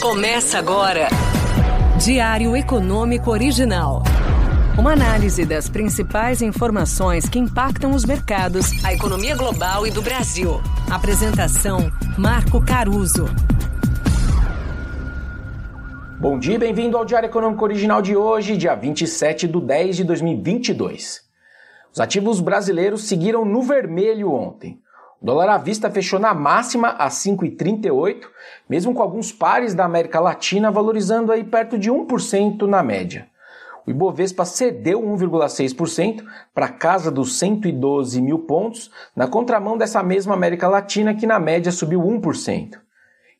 Começa agora. Diário Econômico Original. Uma análise das principais informações que impactam os mercados, a economia global e do Brasil. Apresentação: Marco Caruso. Bom dia e bem-vindo ao Diário Econômico Original de hoje, dia 27 de 10 de 2022. Os ativos brasileiros seguiram no vermelho ontem. O dólar à vista fechou na máxima a 5,38, mesmo com alguns pares da América Latina valorizando aí perto de 1% na média. O Ibovespa cedeu 1,6% para casa dos 112 mil pontos, na contramão dessa mesma América Latina que na média subiu 1%.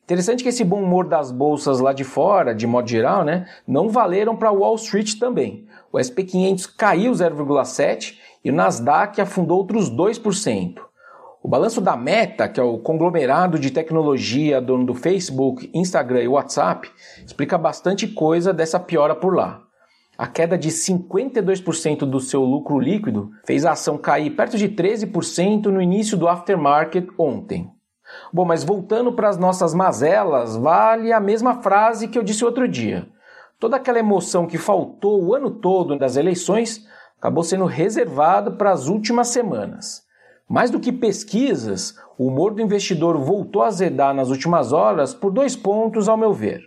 Interessante que esse bom humor das bolsas lá de fora, de modo geral, né, não valeram para Wall Street também. O SP 500 caiu 0,7 e o Nasdaq afundou outros 2%. O balanço da Meta, que é o conglomerado de tecnologia dono do Facebook, Instagram e WhatsApp, explica bastante coisa dessa piora por lá. A queda de 52% do seu lucro líquido fez a ação cair perto de 13% no início do aftermarket ontem. Bom, mas voltando para as nossas mazelas, vale a mesma frase que eu disse outro dia. Toda aquela emoção que faltou o ano todo das eleições acabou sendo reservado para as últimas semanas. Mais do que pesquisas, o humor do investidor voltou a azedar nas últimas horas por dois pontos, ao meu ver.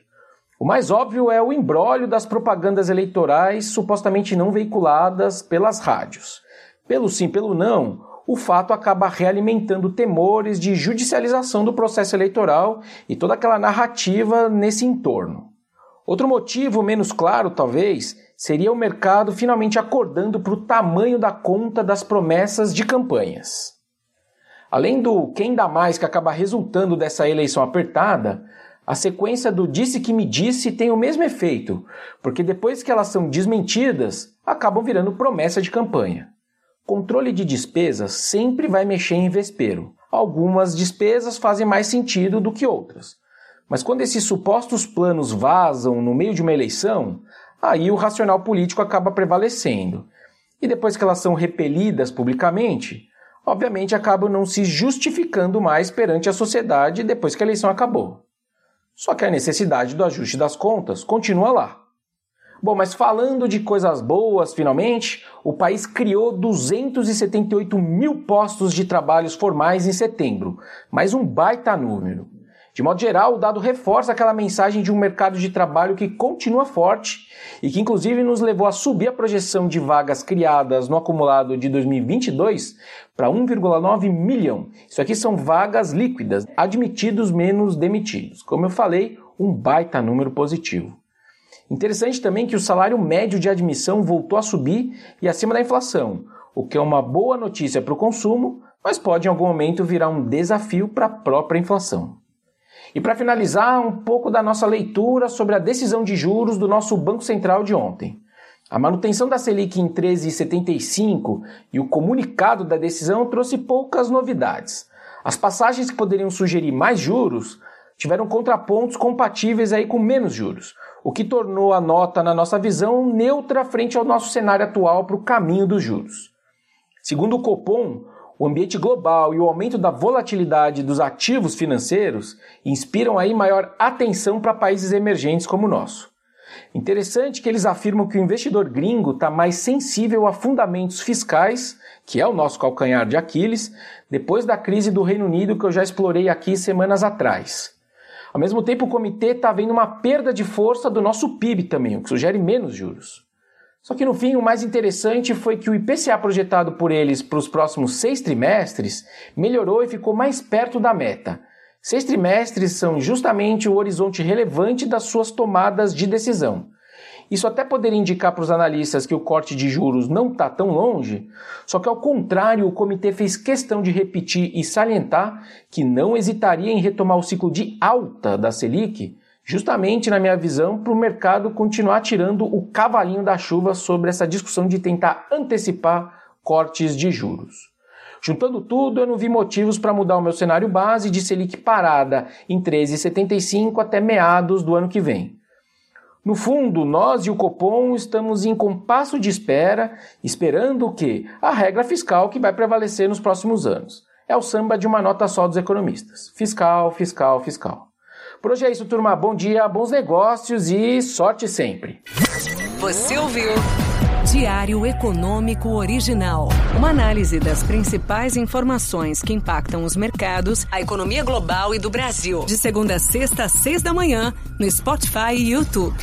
O mais óbvio é o embrólio das propagandas eleitorais supostamente não veiculadas pelas rádios. Pelo sim, pelo não, o fato acaba realimentando temores de judicialização do processo eleitoral e toda aquela narrativa nesse entorno. Outro motivo, menos claro talvez, seria o mercado finalmente acordando para o tamanho da conta das promessas de campanhas. Além do quem dá mais que acaba resultando dessa eleição apertada, a sequência do disse que me disse tem o mesmo efeito, porque depois que elas são desmentidas, acabam virando promessa de campanha. Controle de despesas sempre vai mexer em vespeiro. Algumas despesas fazem mais sentido do que outras. Mas quando esses supostos planos vazam no meio de uma eleição, aí o racional político acaba prevalecendo. E depois que elas são repelidas publicamente, obviamente acabam não se justificando mais perante a sociedade depois que a eleição acabou. Só que a necessidade do ajuste das contas continua lá. Bom, mas falando de coisas boas, finalmente, o país criou 278 mil postos de trabalhos formais em setembro, mais um baita número. De modo geral, o dado reforça aquela mensagem de um mercado de trabalho que continua forte e que, inclusive, nos levou a subir a projeção de vagas criadas no acumulado de 2022 para 1,9 milhão. Isso aqui são vagas líquidas, admitidos menos demitidos. Como eu falei, um baita número positivo. Interessante também que o salário médio de admissão voltou a subir e acima da inflação, o que é uma boa notícia para o consumo, mas pode em algum momento virar um desafio para a própria inflação. E para finalizar, um pouco da nossa leitura sobre a decisão de juros do nosso Banco Central de ontem. A manutenção da Selic em 13,75 e o comunicado da decisão trouxe poucas novidades. As passagens que poderiam sugerir mais juros tiveram contrapontos compatíveis aí com menos juros, o que tornou a nota, na nossa visão, neutra frente ao nosso cenário atual para o caminho dos juros. Segundo o Copom, o ambiente global e o aumento da volatilidade dos ativos financeiros inspiram aí maior atenção para países emergentes como o nosso. Interessante que eles afirmam que o investidor gringo está mais sensível a fundamentos fiscais, que é o nosso calcanhar de Aquiles, depois da crise do Reino Unido que eu já explorei aqui semanas atrás. Ao mesmo tempo, o comitê está vendo uma perda de força do nosso PIB também, o que sugere menos juros. Só que no fim, o mais interessante foi que o IPCA projetado por eles para os próximos seis trimestres melhorou e ficou mais perto da meta. Seis trimestres são justamente o horizonte relevante das suas tomadas de decisão. Isso até poderia indicar para os analistas que o corte de juros não está tão longe, só que ao contrário, o comitê fez questão de repetir e salientar que não hesitaria em retomar o ciclo de alta da Selic justamente na minha visão, para o mercado continuar tirando o cavalinho da chuva sobre essa discussão de tentar antecipar cortes de juros. Juntando tudo, eu não vi motivos para mudar o meu cenário base de Selic parada em 13,75 até meados do ano que vem. No fundo, nós e o Copom estamos em compasso de espera, esperando o quê? A regra fiscal que vai prevalecer nos próximos anos. É o samba de uma nota só dos economistas. Fiscal, fiscal, fiscal. Por hoje é isso, turma. Bom dia, bons negócios e sorte sempre. Você ouviu? Diário Econômico Original. Uma análise das principais informações que impactam os mercados, a economia global e do Brasil. De segunda a sexta, às seis da manhã, no Spotify e YouTube.